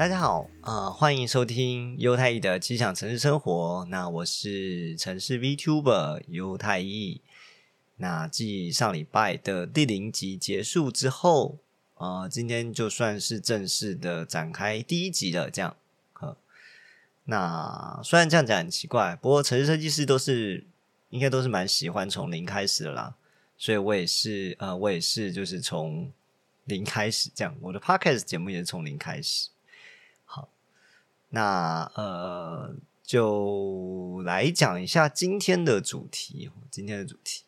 大家好，呃，欢迎收听犹太裔的机想城市生活。那我是城市 VTuber 犹太裔。那继上礼拜的第零集结束之后，呃，今天就算是正式的展开第一集了。这样，呃，那虽然这样讲很奇怪，不过城市设计师都是应该都是蛮喜欢从零开始的啦。所以我也是，呃，我也是，就是从零开始这样。我的 Podcast 节目也是从零开始。那呃，就来讲一下今天的主题。今天的主题，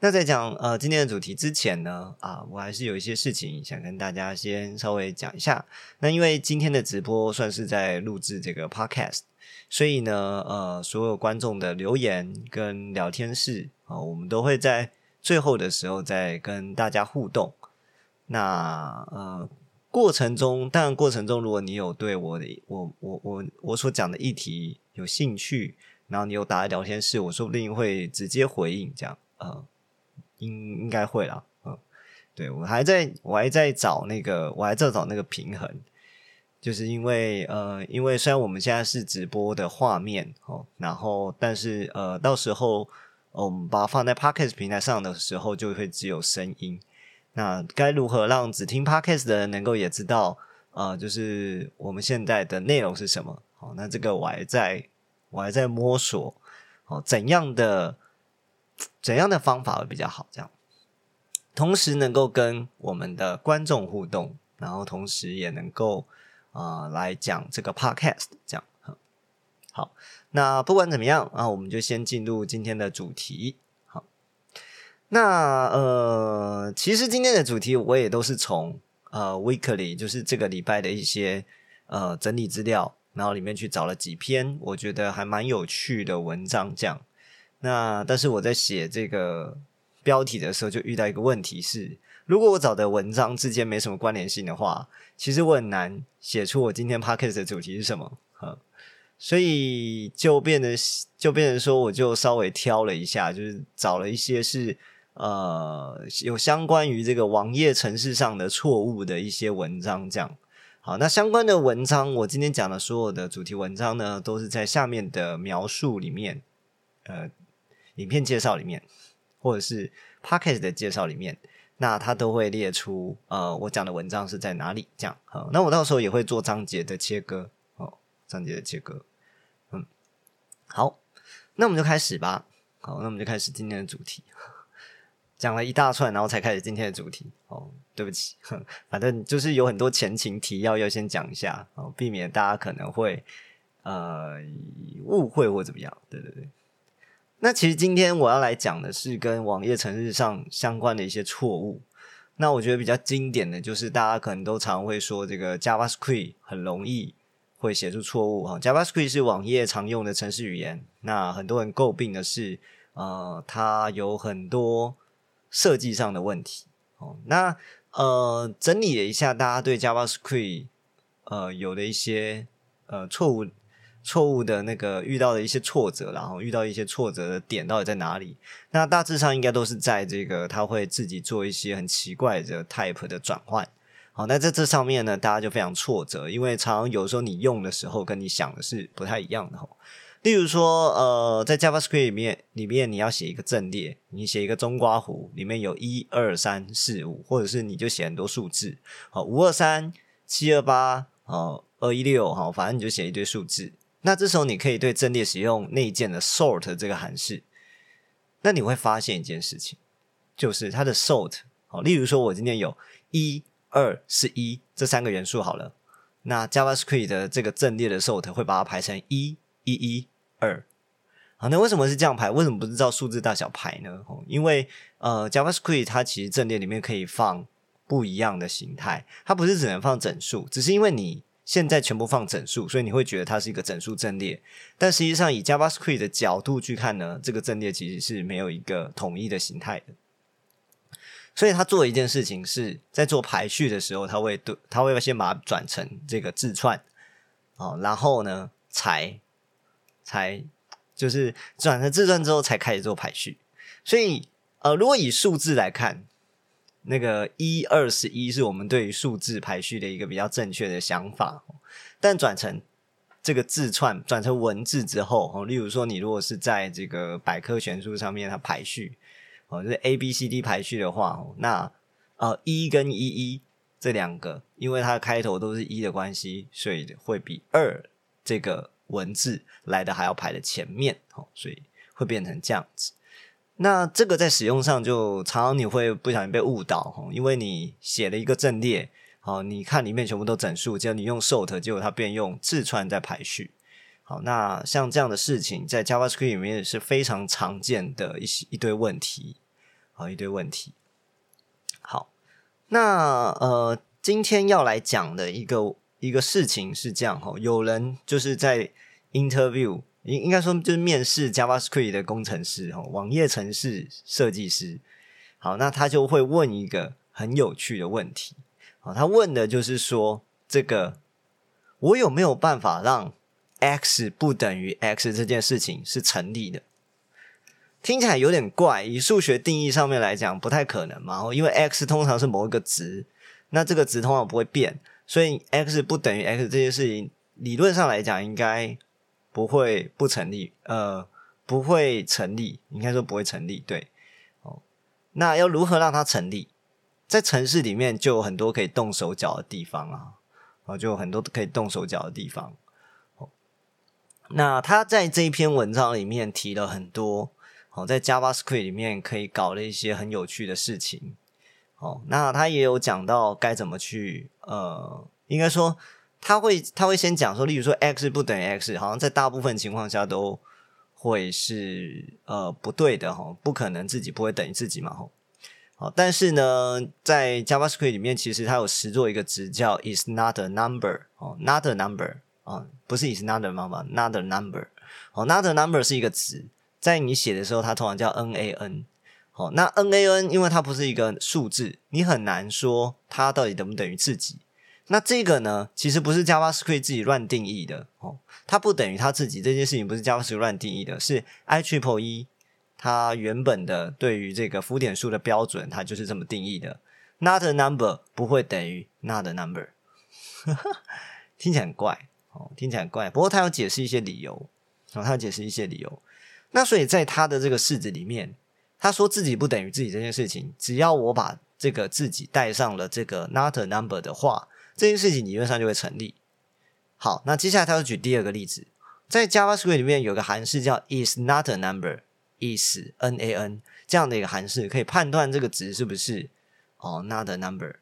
那在讲呃今天的主题之前呢，啊，我还是有一些事情想跟大家先稍微讲一下。那因为今天的直播算是在录制这个 Podcast，所以呢，呃，所有观众的留言跟聊天室啊，我们都会在。最后的时候再跟大家互动。那呃，过程中，当然过程中，如果你有对我的我我我我所讲的议题有兴趣，然后你有打在聊天室，我说不定会直接回应。这样呃，应应该会啦。嗯，对我还在我还在找那个我还在找那个平衡，就是因为呃，因为虽然我们现在是直播的画面哦，然后但是呃，到时候。我们把它放在 Podcast 平台上的时候，就会只有声音。那该如何让只听 Podcast 的人能够也知道，呃，就是我们现在的内容是什么？好，那这个我还在，我还在摸索，哦，怎样的怎样的方法会比较好？这样，同时能够跟我们的观众互动，然后同时也能够啊来讲这个 Podcast，这样。好，那不管怎么样啊，我们就先进入今天的主题。那呃，其实今天的主题我也都是从呃 weekly，就是这个礼拜的一些呃整理资料，然后里面去找了几篇我觉得还蛮有趣的文章。这样，那但是我在写这个标题的时候，就遇到一个问题是，如果我找的文章之间没什么关联性的话，其实我很难写出我今天 podcast 的主题是什么。所以就变得就变成说，我就稍微挑了一下，就是找了一些是呃有相关于这个网页程式上的错误的一些文章。这样好，那相关的文章，我今天讲的所有的主题文章呢，都是在下面的描述里面，呃，影片介绍里面，或者是 podcast 的介绍里面，那它都会列出呃我讲的文章是在哪里。这样好，那我到时候也会做章节的切割。哦章节的切割，嗯，好，那我们就开始吧。好，那我们就开始今天的主题。讲了一大串，然后才开始今天的主题。哦，对不起，反正就是有很多前情提要要先讲一下，哦，避免大家可能会呃误会或怎么样。对对对。那其实今天我要来讲的是跟网页程式上相关的一些错误。那我觉得比较经典的就是大家可能都常会说这个 JavaScript 很容易。会写出错误哈，JavaScript 是网页常用的程式语言。那很多人诟病的是，呃，它有很多设计上的问题。哦，那呃，整理了一下大家对 JavaScript 呃有的一些呃错误错误的那个遇到的一些挫折，然后遇到一些挫折的点到底在哪里？那大致上应该都是在这个他会自己做一些很奇怪的 type 的转换。好，那在这上面呢，大家就非常挫折，因为常常有时候你用的时候跟你想的是不太一样的。例如说，呃，在 JavaScript 里面，里面你要写一个阵列，你写一个中刮弧，里面有一二三四五，或者是你就写很多数字，好，五二三七二八，哦，二一六，好，反正你就写一堆数字。那这时候你可以对阵列使用内建的 sort 这个函式，那你会发现一件事情，就是它的 sort，好，例如说我今天有一。二是一这三个元素好了，那 JavaScript 的这个阵列的 sort 会把它排成一一一二。好，那为什么是这样排？为什么不是照数字大小排呢？哦，因为呃 JavaScript 它其实阵列里面可以放不一样的形态，它不是只能放整数，只是因为你现在全部放整数，所以你会觉得它是一个整数阵列。但实际上以 JavaScript 的角度去看呢，这个阵列其实是没有一个统一的形态的。所以他做一件事情是在做排序的时候，他会对他会先把它转成这个字串，哦，然后呢，才才就是转成字串之后才开始做排序。所以呃，如果以数字来看，那个一二十一是我们对于数字排序的一个比较正确的想法。但转成这个字串转成文字之后，哦，例如说你如果是在这个百科全书上面它排序，哦，就是 A B C D 排序的话，那呃一跟一一这两个，因为它的开头都是一的关系，所以会比二这个文字来的还要排的前面，哦，所以会变成这样子。那这个在使用上就常常你会不小心被误导，哈，因为你写了一个阵列。好，你看里面全部都整数，结果你用 sort，结果它变用字串在排序。好，那像这样的事情，在 JavaScript 里面是非常常见的一些一堆问题。好，一堆问题。好，那呃，今天要来讲的一个一个事情是这样哈，有人就是在 interview，应应该说就是面试 JavaScript 的工程师哈，网页程式设计师。好，那他就会问一个很有趣的问题。好，他问的就是说，这个我有没有办法让 x 不等于 x 这件事情是成立的？听起来有点怪，以数学定义上面来讲，不太可能嘛。因为 x 通常是某一个值，那这个值通常不会变，所以 x 不等于 x 这件事情，理论上来讲应该不会不成立，呃，不会成立，应该说不会成立。对，哦，那要如何让它成立？在城市里面就有很多可以动手脚的地方啊，啊，就有很多可以动手脚的地方。哦那他在这一篇文章里面提了很多，哦，在 JavaScript 里面可以搞了一些很有趣的事情。哦，那他也有讲到该怎么去，呃，应该说他会他会先讲说，例如说 x 不等于 x，好像在大部分情况下都会是呃不对的哈，不可能自己不会等于自己嘛，哈。好，但是呢，在 JavaScript 里面，其实它有实做一个值叫 is not a number 哦，not a number 啊，不是 is not a number，not a number 哦，not a number 是一个值，在你写的时候，它通常叫 NaN 好哦，那 nan 因为它不是一个数字，你很难说它到底等不等于自己。那这个呢，其实不是 JavaScript 自己乱定义的哦，它不等于它自己这件事情不是 JavaScript 乱定义的，是 IEEE。它原本的对于这个浮点数的标准，它就是这么定义的。Not a number 不会等于 not a number，听起来很怪哦，听起来很怪。不过它要解释一些理由，哦，他要解释一些理由。那所以在它的这个式子里面，他说自己不等于自己这件事情，只要我把这个自己带上了这个 not a number 的话，这件事情理论上就会成立。好，那接下来他要举第二个例子，在 JavaScript 里面有个函数叫 is not a number，is n a n 这样的一个函数可以判断这个值是不是哦 not a number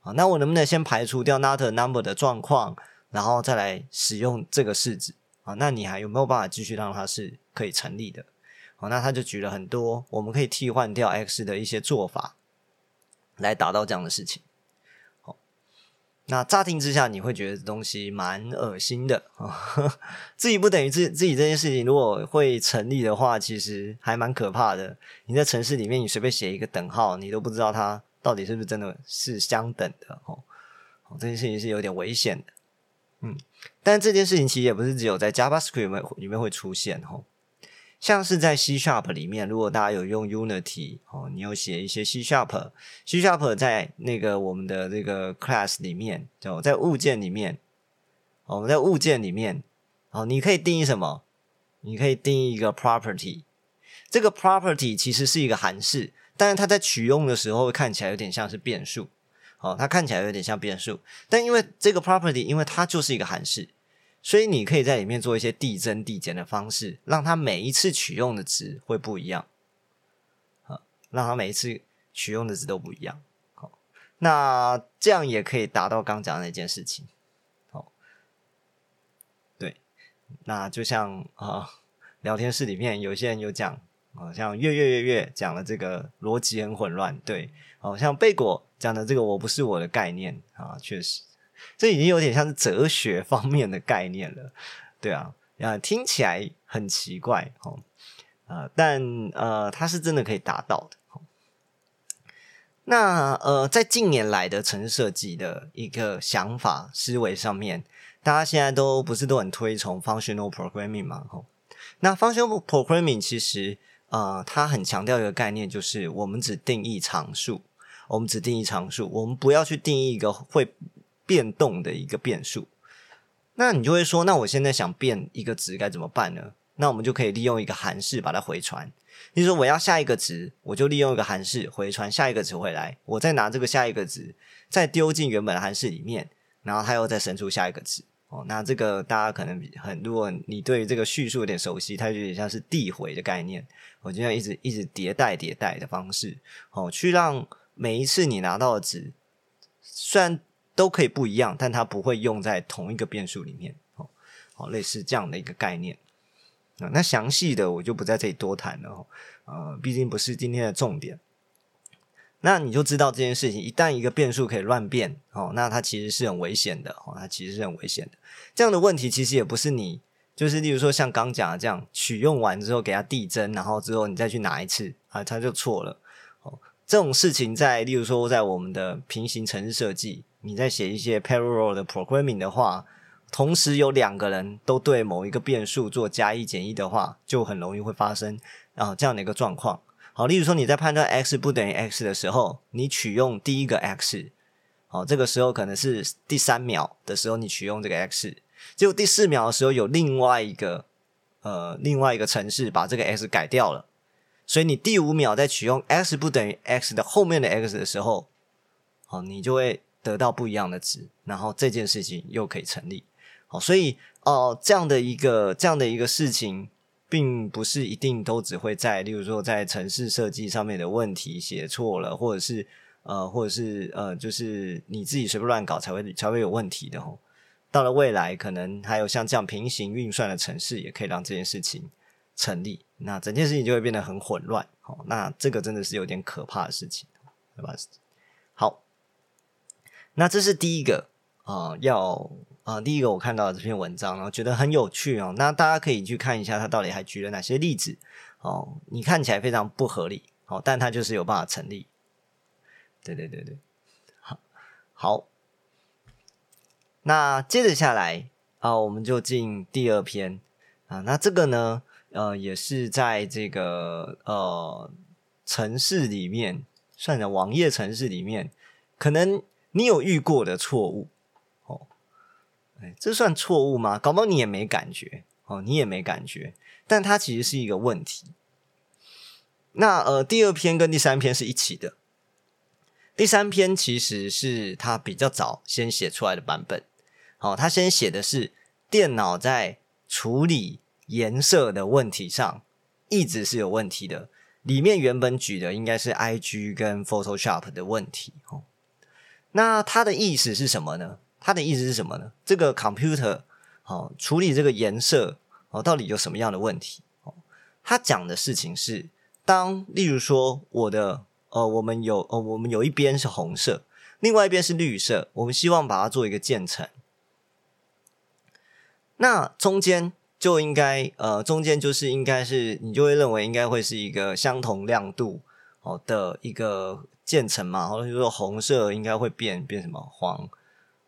啊？那我能不能先排除掉 not a number 的状况，然后再来使用这个式子啊？那你还有没有办法继续让它是可以成立的？好，那他就举了很多我们可以替换掉 x 的一些做法，来达到这样的事情。那乍听之下，你会觉得东西蛮恶心的啊！自己不等于自自己这件事情，如果会成立的话，其实还蛮可怕的。你在城市里面，你随便写一个等号，你都不知道它到底是不是真的是相等的哦。这件事情是有点危险的，嗯。但这件事情其实也不是只有在 JavaScript 里面会出现哦。像是在 C Sharp 里面，如果大家有用 Unity 哦，你有写一些 C Sharp，C Sharp 在那个我们的这个 class 里面，就在物件里面，我们在物件里面，哦，你可以定义什么？你可以定义一个 property，这个 property 其实是一个函式，但是它在取用的时候看起来有点像是变数，哦，它看起来有点像变数，但因为这个 property，因为它就是一个函式。所以你可以在里面做一些递增递减的方式，让它每一次取用的值会不一样，啊，让它每一次取用的值都不一样。好，那这样也可以达到刚讲的那件事情。好，对，那就像啊，聊天室里面有些人有讲，好像月月月月讲了这个逻辑很混乱，对，好像贝果讲的这个我不是我的概念啊，确实。这已经有点像是哲学方面的概念了，对啊，啊，听起来很奇怪哦，啊，但呃，它是真的可以达到的。那呃，在近年来的城市设计的一个想法思维上面，大家现在都不是都很推崇 functional programming 嘛？吼，那 functional programming 其实呃，它很强调一个概念，就是我们只定义常数，我们只定义常数，我们不要去定义一个会。变动的一个变数，那你就会说，那我现在想变一个值该怎么办呢？那我们就可以利用一个函式把它回传。你说我要下一个值，我就利用一个函式回传下一个值回来，我再拿这个下一个值再丢进原本的函式里面，然后它又再生出下一个值。哦，那这个大家可能很，如果你对这个叙述有点熟悉，它有点像是递回的概念。我就要一直一直迭代迭代的方式，哦，去让每一次你拿到的值，虽然都可以不一样，但它不会用在同一个变数里面。哦，好，类似这样的一个概念。啊，那详细的我就不在这里多谈了。呃，毕竟不是今天的重点。那你就知道这件事情，一旦一个变数可以乱变，哦，那它其实是很危险的，哦，它其实是很危险的。这样的问题其实也不是你，就是例如说像刚讲的这样，取用完之后给它递增，然后之后你再去拿一次，啊，它就错了。哦，这种事情在例如说在我们的平行程式设计，你在写一些 parallel 的 programming 的话，同时有两个人都对某一个变数做加一减一的话，就很容易会发生啊这样的一个状况。好，例如说你在判断 x 不等于 x 的时候，你取用第一个 x，好，这个时候可能是第三秒的时候你取用这个 x，结果第四秒的时候有另外一个呃另外一个程式把这个 x 改掉了，所以你第五秒在取用 x 不等于 x 的后面的 x 的时候，好，你就会得到不一样的值，然后这件事情又可以成立。好，所以哦这样的一个这样的一个事情。并不是一定都只会在，例如说在城市设计上面的问题写错了，或者是呃，或者是呃，就是你自己随便乱搞才会才会有问题的哦。到了未来，可能还有像这样平行运算的城市，也可以让这件事情成立。那整件事情就会变得很混乱。哦，那这个真的是有点可怕的事情，对吧？好，那这是第一个啊，要。啊，第一个我看到这篇文章，然后觉得很有趣哦。那大家可以去看一下，他到底还举了哪些例子哦？你看起来非常不合理哦，但他就是有办法成立。对对对对，好，好。那接着下来啊，我们就进第二篇啊。那这个呢，呃，也是在这个呃城市里面，算在网页城市里面，可能你有遇过的错误。哦哎，这算错误吗？搞不好你也没感觉哦，你也没感觉，但它其实是一个问题。那呃，第二篇跟第三篇是一起的，第三篇其实是他比较早先写出来的版本。好，他先写的是电脑在处理颜色的问题上一直是有问题的，里面原本举的应该是 IG 跟 Photoshop 的问题。哦，那它的意思是什么呢？它的意思是什么呢？这个 computer 哦，处理这个颜色哦，到底有什么样的问题？哦，他讲的事情是，当例如说我的呃，我们有呃，我们有一边是红色，另外一边是绿色，我们希望把它做一个渐层，那中间就应该呃，中间就是应该是你就会认为应该会是一个相同亮度哦的一个渐层嘛，或者就说红色应该会变变什么黄。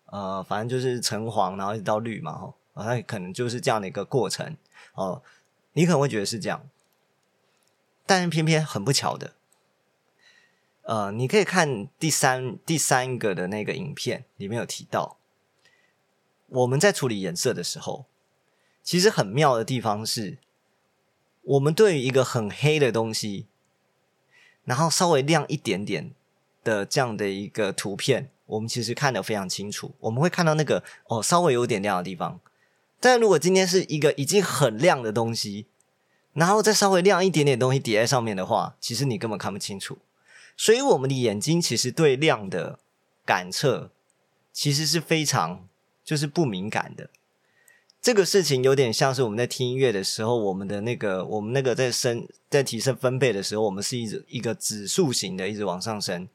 呃，反正就是橙黄，然后一直到绿嘛，哈，它可能就是这样的一个过程哦。你可能会觉得是这样，但是偏偏很不巧的，呃，你可以看第三第三个的那个影片里面有提到，我们在处理颜色的时候，其实很妙的地方是，我们对于一个很黑的东西，然后稍微亮一点点的这样的一个图片。我们其实看得非常清楚，我们会看到那个哦稍微有点亮的地方。但如果今天是一个已经很亮的东西，然后再稍微亮一点点东西叠在上面的话，其实你根本看不清楚。所以我们的眼睛其实对亮的感测其实是非常就是不敏感的。这个事情有点像是我们在听音乐的时候，我们的那个我们那个在升在提升分贝的时候，我们是一直一个指数型的一直往上升。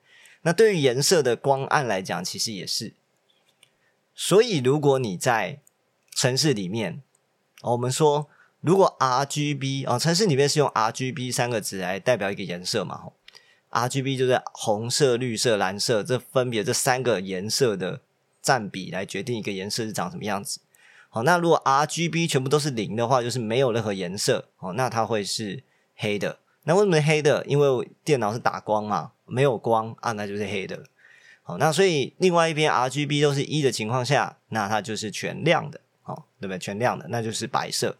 那对于颜色的光暗来讲，其实也是。所以，如果你在城市里面，我们说，如果 R G B 啊，城市里面是用 R G B 三个字来代表一个颜色嘛？R G B 就是红色、绿色、蓝色，这分别这三个颜色的占比来决定一个颜色是长什么样子。好，那如果 R G B 全部都是零的话，就是没有任何颜色哦，那它会是黑的。那为什么黑的？因为电脑是打光嘛。没有光啊，那就是黑的。好，那所以另外一边 R G B 都是一的情况下，那它就是全亮的。哦，对不对？全亮的那就是白色。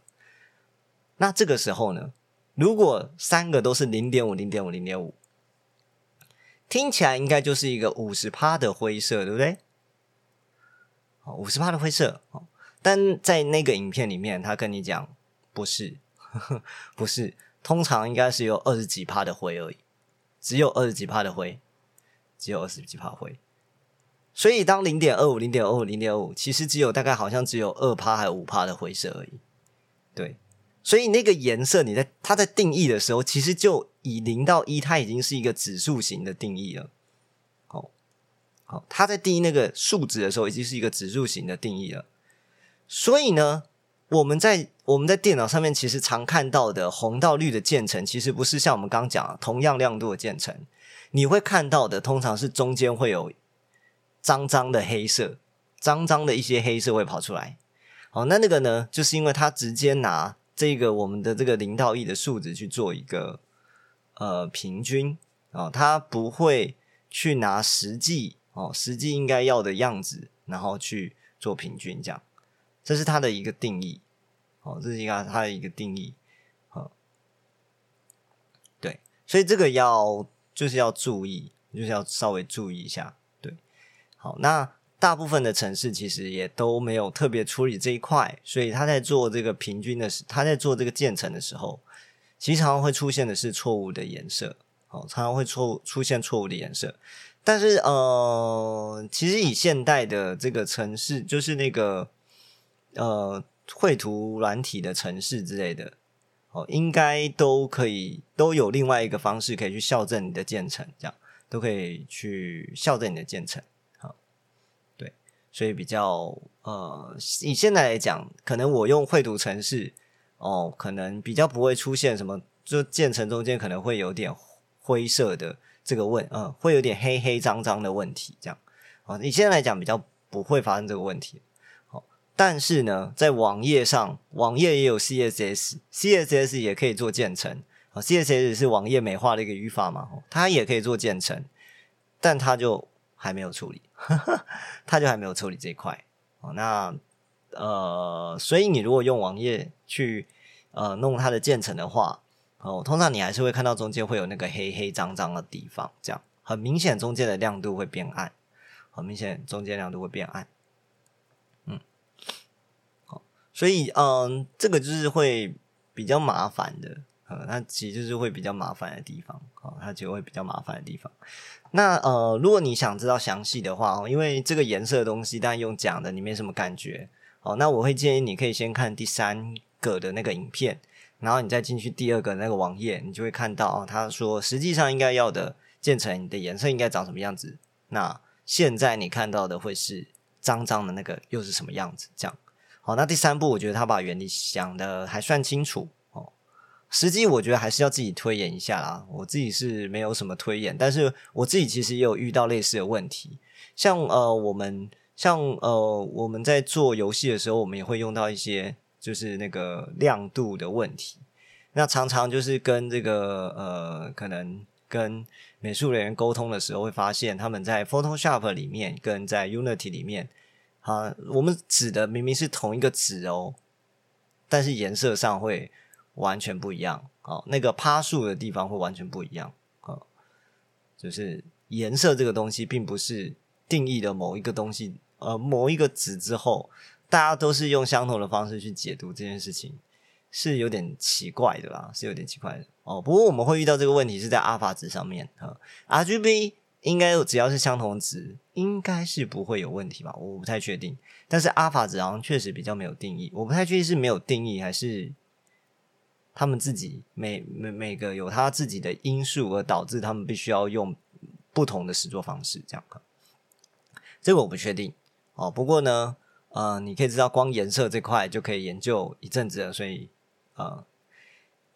那这个时候呢，如果三个都是零点五、零点五、零点五，听起来应该就是一个五十帕的灰色，对不对？哦，五十帕的灰色哦，但在那个影片里面，他跟你讲不是呵呵，不是，通常应该是有二十几帕的灰而已，只有二十几帕的灰，只有二十几帕灰。所以当零点二五、零点二五、零点二五，其实只有大概好像只有二帕还有五帕的灰色而已，对。所以那个颜色，你在它在定义的时候，其实就以零到一，它已经是一个指数型的定义了。好，好，它在定义那个数值的时候，已经是一个指数型的定义了。所以呢，我们在我们在电脑上面其实常看到的红到绿的渐层，其实不是像我们刚讲同样亮度的渐层。你会看到的，通常是中间会有脏脏的黑色，脏脏的一些黑色会跑出来。哦，那那个呢，就是因为它直接拿。这个我们的这个零到一的数值去做一个呃平均啊，它不会去拿实际哦，实际应该要的样子，然后去做平均，这样，这是它的一个定义哦，这是一个它的一个定义，好，对，所以这个要就是要注意，就是要稍微注意一下，对，好，那。大部分的城市其实也都没有特别处理这一块，所以他在做这个平均的时，他在做这个建成的时候，其实常常会出现的是错误的颜色，哦，常常会错出现错误的颜色。但是呃，其实以现代的这个城市，就是那个呃绘图软体的城市之类的，哦，应该都可以都有另外一个方式可以去校正你的建成，这样都可以去校正你的建成。所以比较呃，以现在来讲，可能我用绘图程式哦，可能比较不会出现什么，就建成中间可能会有点灰色的这个问，嗯，会有点黑黑脏脏的问题，这样哦，以现在来讲比较不会发生这个问题。但是呢，在网页上，网页也有 CSS，CSS 也可以做建成啊，CSS 是网页美化的一个语法嘛，它也可以做建成，但它就还没有处理。他就还没有处理这一块哦，那呃，所以你如果用网页去呃弄它的建成的话，哦，通常你还是会看到中间会有那个黑黑脏脏的地方，这样很明显中间的亮度会变暗，很明显中间亮度会变暗，嗯，好，所以嗯，这个就是会比较麻烦的。呃，它其实就是会比较麻烦的地方，哦，它就会比较麻烦的地方。那呃，如果你想知道详细的话，因为这个颜色的东西，但用讲的你没什么感觉，哦，那我会建议你可以先看第三个的那个影片，然后你再进去第二个那个网页，你就会看到哦，他说实际上应该要的建成你的颜色应该长什么样子。那现在你看到的会是脏脏的那个又是什么样子？这样，好，那第三步我觉得他把原理想的还算清楚。哦实际我觉得还是要自己推演一下啦。我自己是没有什么推演，但是我自己其实也有遇到类似的问题。像呃，我们像呃，我们在做游戏的时候，我们也会用到一些就是那个亮度的问题。那常常就是跟这个呃，可能跟美术人员沟通的时候，会发现他们在 Photoshop 里面跟在 Unity 里面啊，我们指的明明是同一个纸哦，但是颜色上会。完全不一样哦，那个趴数的地方会完全不一样啊，就是颜色这个东西，并不是定义的某一个东西，呃，某一个纸之后，大家都是用相同的方式去解读这件事情，是有点奇怪的啦，是有点奇怪的哦。不过我们会遇到这个问题是在阿法值上面啊，RGB 应该只要是相同值，应该是不会有问题吧？我不太确定，但是阿法值好像确实比较没有定义，我不太确定是没有定义还是。他们自己每每每个有他自己的因素，而导致他们必须要用不同的实作方式，这样。这个我不确定哦。不过呢，呃，你可以知道光颜色这块就可以研究一阵子了，所以呃，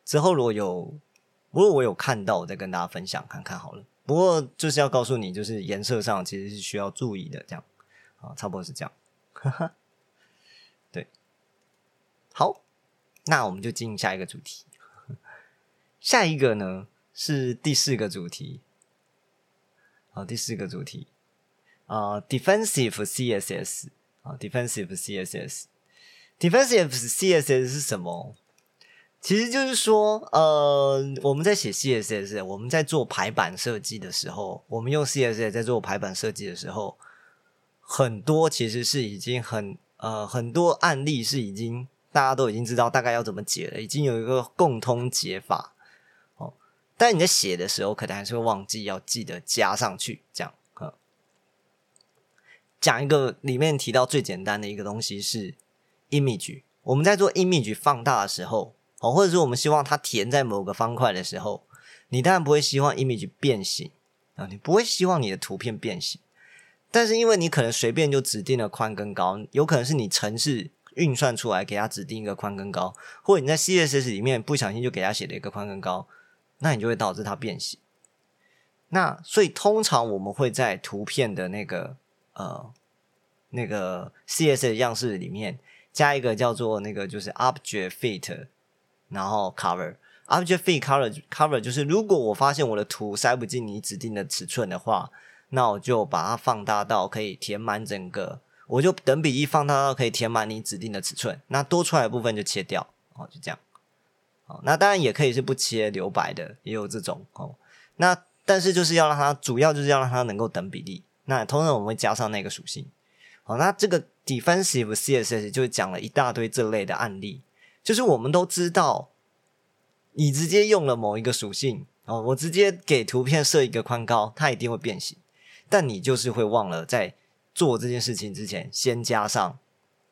之后如果有，如果我有看到，我再跟大家分享看看好了。不过就是要告诉你，就是颜色上其实是需要注意的，这样啊，差不多是这样。对，好。那我们就进下一个主题。下一个呢是第四个主题。好，第四个主题啊，defensive CSS 啊，defensive CSS。defensive CSS 是什么？其实就是说，呃，我们在写 CSS，我们在做排版设计的时候，我们用 CSS 在做排版设计的时候，很多其实是已经很呃很多案例是已经大家都已经知道大概要怎么解了，已经有一个共通解法哦。但你在写的时候，可能还是会忘记要记得加上去，这样。讲一个里面提到最简单的一个东西是 image。我们在做 image 放大的时候，哦，或者说我们希望它填在某个方块的时候，你当然不会希望 image 变形啊，你不会希望你的图片变形。但是因为你可能随便就指定了宽跟高，有可能是你程式运算出来给它指定一个宽跟高，或者你在 CSS 里面不小心就给它写了一个宽跟高，那你就会导致它变形。那所以通常我们会在图片的那个。呃，那个 CSS 样式里面加一个叫做那个就是 Object Fit，然后 Cover Object Fit Cover Cover 就是如果我发现我的图塞不进你指定的尺寸的话，那我就把它放大到可以填满整个，我就等比例放大到可以填满你指定的尺寸，那多出来的部分就切掉，哦，就这样。哦，那当然也可以是不切留白的，也有这种哦。那但是就是要让它主要就是要让它能够等比例。那通常我们会加上那个属性，好，那这个 defensive CSS 就是讲了一大堆这类的案例，就是我们都知道，你直接用了某一个属性哦，我直接给图片设一个宽高，它一定会变形，但你就是会忘了在做这件事情之前，先加上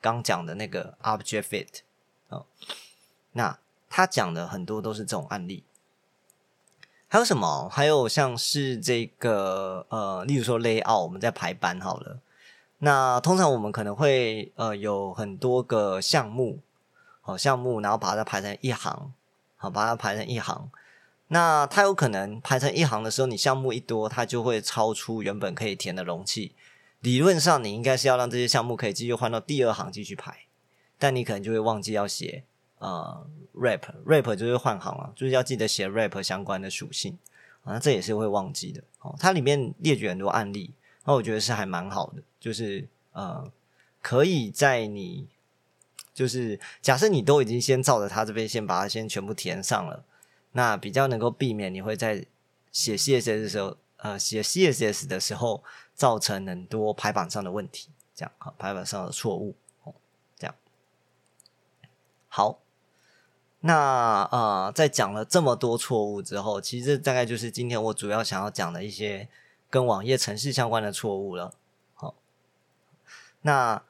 刚讲的那个 object fit 哦，那他讲的很多都是这种案例。还有什么？还有像是这个呃，例如说 layout，我们在排版好了。那通常我们可能会呃有很多个项目，好项目，然后把它排成一行，好把它排成一行。那它有可能排成一行的时候，你项目一多，它就会超出原本可以填的容器。理论上，你应该是要让这些项目可以继续换到第二行继续排，但你可能就会忘记要写。呃，rap rap 就是换行了，就是要记得写 rap 相关的属性啊，这也是会忘记的哦。它里面列举很多案例，那我觉得是还蛮好的，就是呃，可以在你就是假设你都已经先照着它这边先把它先全部填上了，那比较能够避免你会在写 CSS 的时候，呃，写 CSS 的时候造成很多排版上的问题，这样好，排版上的错误，这样好。那呃，在讲了这么多错误之后，其实大概就是今天我主要想要讲的一些跟网页程式相关的错误了。好，那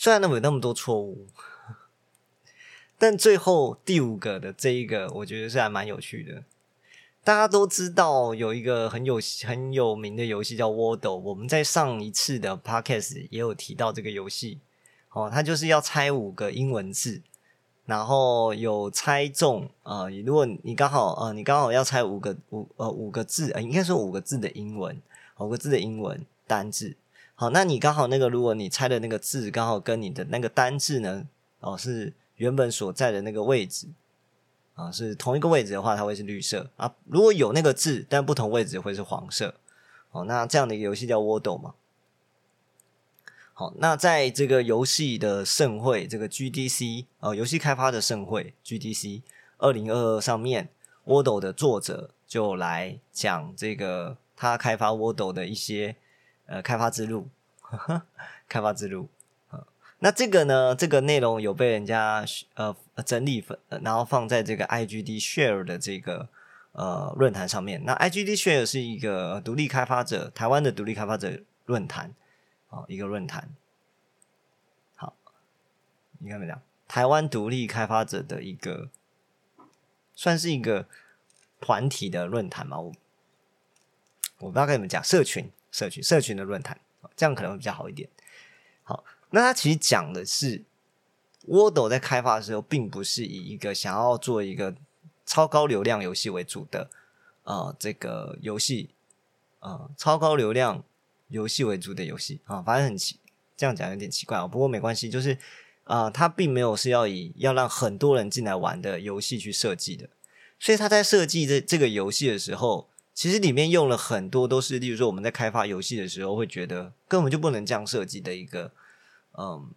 虽然那么有那么多错误，但最后第五个的这一个，我觉得是还蛮有趣的。大家都知道有一个很有很有名的游戏叫 Wordle，我们在上一次的 Podcast 也有提到这个游戏。哦，它就是要猜五个英文字。然后有猜中啊！如果你刚好呃，你刚好要猜五个五呃五个字，呃，应该说五个字的英文，五个字的英文单字。好，那你刚好那个，如果你猜的那个字刚好跟你的那个单字呢，哦，是原本所在的那个位置啊，是同一个位置的话，它会是绿色啊。如果有那个字，但不同位置会是黄色。哦，那这样的一个游戏叫 Wordle 嘛？好，那在这个游戏的盛会，这个 GDC 呃，游戏开发的盛会 GDC 二零二二上面，Wordle 的作者就来讲这个他开发 Wordle 的一些呃开发之路，开发之路。那这个呢，这个内容有被人家呃整理，然后放在这个 IGD Share 的这个呃论坛上面。那 IGD Share 是一个独立开发者，台湾的独立开发者论坛。哦，一个论坛，好，你看没讲？台湾独立开发者的一个，算是一个团体的论坛嘛？我我不知道该怎么讲，社群、社群、社群的论坛，这样可能会比较好一点。好，那他其实讲的是 w o r d l 在开发的时候，并不是以一个想要做一个超高流量游戏为主的，呃，这个游戏，呃，超高流量。游戏为主的游戏啊，反正很奇，这样讲有点奇怪啊。不过没关系，就是啊，他并没有是要以要让很多人进来玩的游戏去设计的。所以他在设计这这个游戏的时候，其实里面用了很多都是，例如说我们在开发游戏的时候会觉得根本就不能这样设计的一个，嗯，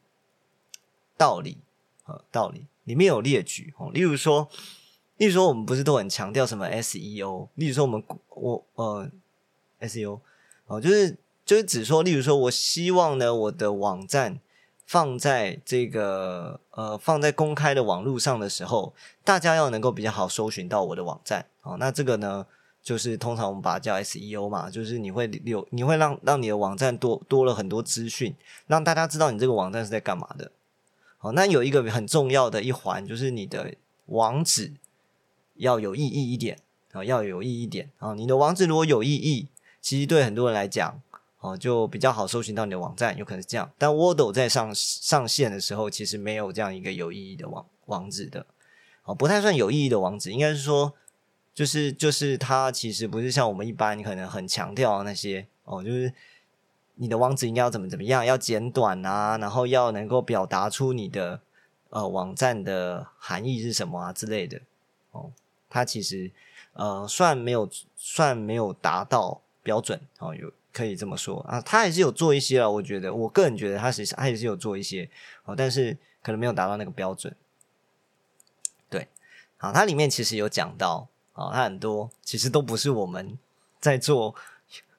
道理，呃，道理里面有列举哦，例如说，例如说，我们不是都很强调什么 SEO？例如说，我们我呃 SEO 哦，就是就是只说，例如说我希望呢，我的网站放在这个呃放在公开的网络上的时候，大家要能够比较好搜寻到我的网站哦。那这个呢？就是通常我们把它叫 SEO 嘛，就是你会有你会让让你的网站多多了很多资讯，让大家知道你这个网站是在干嘛的。好，那有一个很重要的一环，就是你的网址要有意义一点啊，要有意义一点啊。你的网址如果有意义，其实对很多人来讲，哦，就比较好搜寻到你的网站，有可能是这样。但 Wordle 在上上线的时候，其实没有这样一个有意义的网网址的，哦，不太算有意义的网址，应该是说。就是就是它其实不是像我们一般可能很强调那些哦，就是你的网址应该要怎么怎么样，要简短啊，然后要能够表达出你的呃网站的含义是什么啊之类的哦。它其实呃算没有算没有达到标准哦，有可以这么说啊，它还是有做一些啊，我觉得我个人觉得它其实它也是有做一些哦，但是可能没有达到那个标准。对，好，它里面其实有讲到。哦，它很多其实都不是我们在做，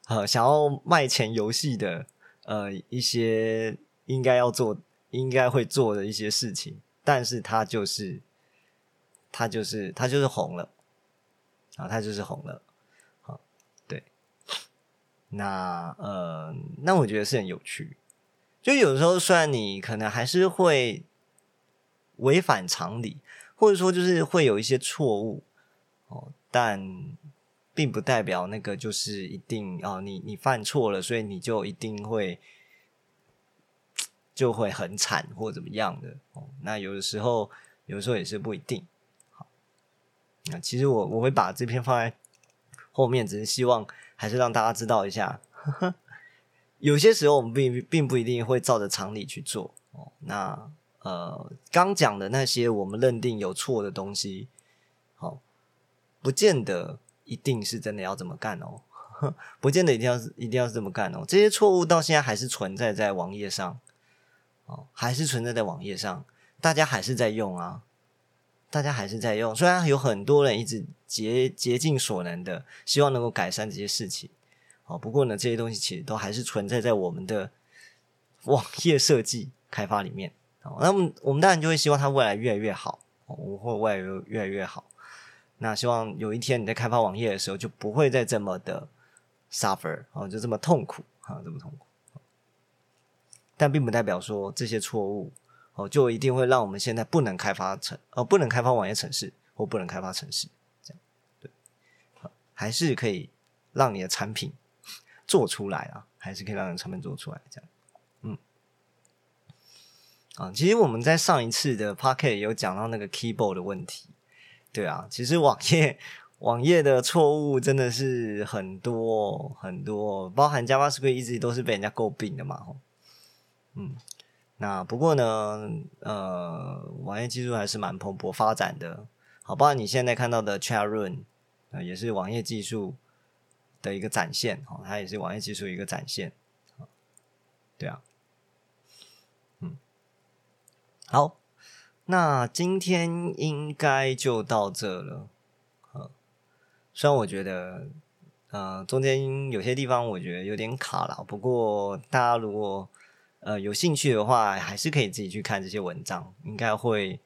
呃，想要卖钱游戏的，呃，一些应该要做、应该会做的一些事情，但是它就是，它就是，它就是红了，啊，它就是红了，好，对，那呃，那我觉得是很有趣，就有时候虽然你可能还是会违反常理，或者说就是会有一些错误。哦，但并不代表那个就是一定哦，你你犯错了，所以你就一定会就会很惨或怎么样的哦。那有的时候，有的时候也是不一定。好，那其实我我会把这篇放在后面，只是希望还是让大家知道一下，有些时候我们并并不一定会照着常理去做哦。那呃，刚讲的那些我们认定有错的东西，不见得一定是真的要这么干哦，不见得一定要是一定要是这么干哦。这些错误到现在还是存在在网页上，哦，还是存在在网页上，大家还是在用啊，大家还是在用。虽然有很多人一直竭竭尽所能的希望能够改善这些事情，哦，不过呢，这些东西其实都还是存在在我们的网页设计开发里面。哦，那么我们当然就会希望它未来越来越好，哦，会未来越越来越好。那希望有一天你在开发网页的时候，就不会再这么的 suffer 哦，就这么痛苦啊，这么痛苦。但并不代表说这些错误哦，就一定会让我们现在不能开发城哦，不能开发网页城市或不能开发城市这样对，还是可以让你的产品做出来啊，还是可以让你的产品做出来这样。嗯，啊，其实我们在上一次的 p a r k e t 有讲到那个 keyboard 的问题。对啊，其实网页网页的错误真的是很多很多，包含 JavaScript 一直都是被人家诟病的嘛。嗯，那不过呢，呃，网页技术还是蛮蓬勃发展的。好，包括你现在看到的 Chatroom，呃，也是网页技术的一个展现。哦，它也是网页技术一个展现。对啊，嗯，好。那今天应该就到这了，呃，虽然我觉得，呃，中间有些地方我觉得有点卡了，不过大家如果呃有兴趣的话，还是可以自己去看这些文章，应该会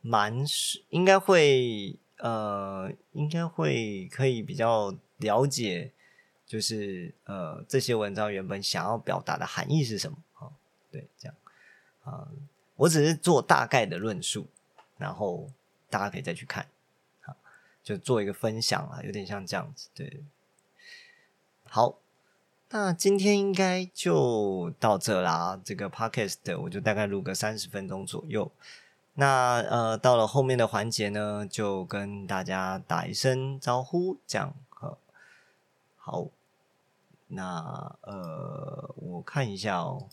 蛮，应该会呃，应该会可以比较了解，就是呃这些文章原本想要表达的含义是什么啊？对，这样啊。我只是做大概的论述，然后大家可以再去看，好，就做一个分享啊，有点像这样子，对。好，那今天应该就到这啦。这个 podcast 我就大概录个三十分钟左右。那呃，到了后面的环节呢，就跟大家打一声招呼，这样好。好，那呃，我看一下哦。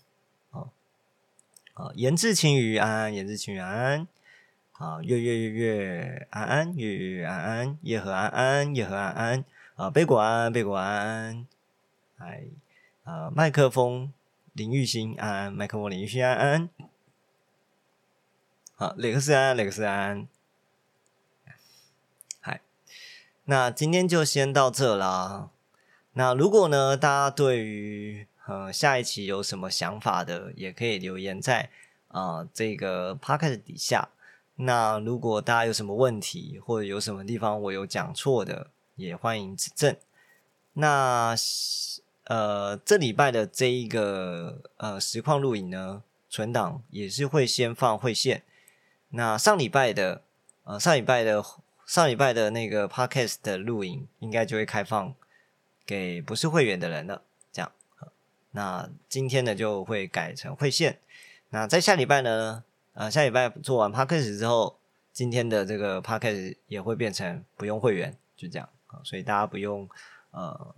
啊，言志晴雨安安，言志晴雨安安。啊，月月月月安安，月月安安，夜和安安，夜和安安。啊，贝果安安，贝果安安。啊，麦克风林玉兴安安，麦克风林玉兴安安。好，雷克斯安，雷克斯安。嗨，那今天就先到这啦。那如果呢，大家对于呃下一期有什么想法的，也可以留言在啊这个 p o c a s t 底下。那如果大家有什么问题，或者有什么地方我有讲错的，也欢迎指正。那呃，这礼拜的这一个呃实况录影呢，存档也是会先放会线。那上礼拜的呃上礼拜的上礼拜的那个 podcast 的录影，应该就会开放给不是会员的人了。那今天呢就会改成会线。那在下礼拜呢？呃，下礼拜做完 p a c k a g e 之后，今天的这个 p a c k a g e 也会变成不用会员，就这样啊，所以大家不用呃，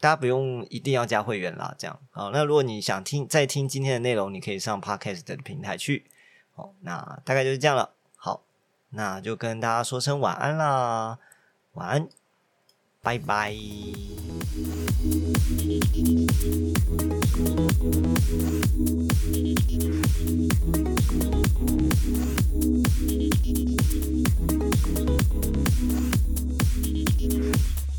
大家不用一定要加会员啦，这样好。那如果你想听再听今天的内容，你可以上 p a c k a g e 的平台去。好，那大概就是这样了。好，那就跟大家说声晚安啦，晚安，拜拜。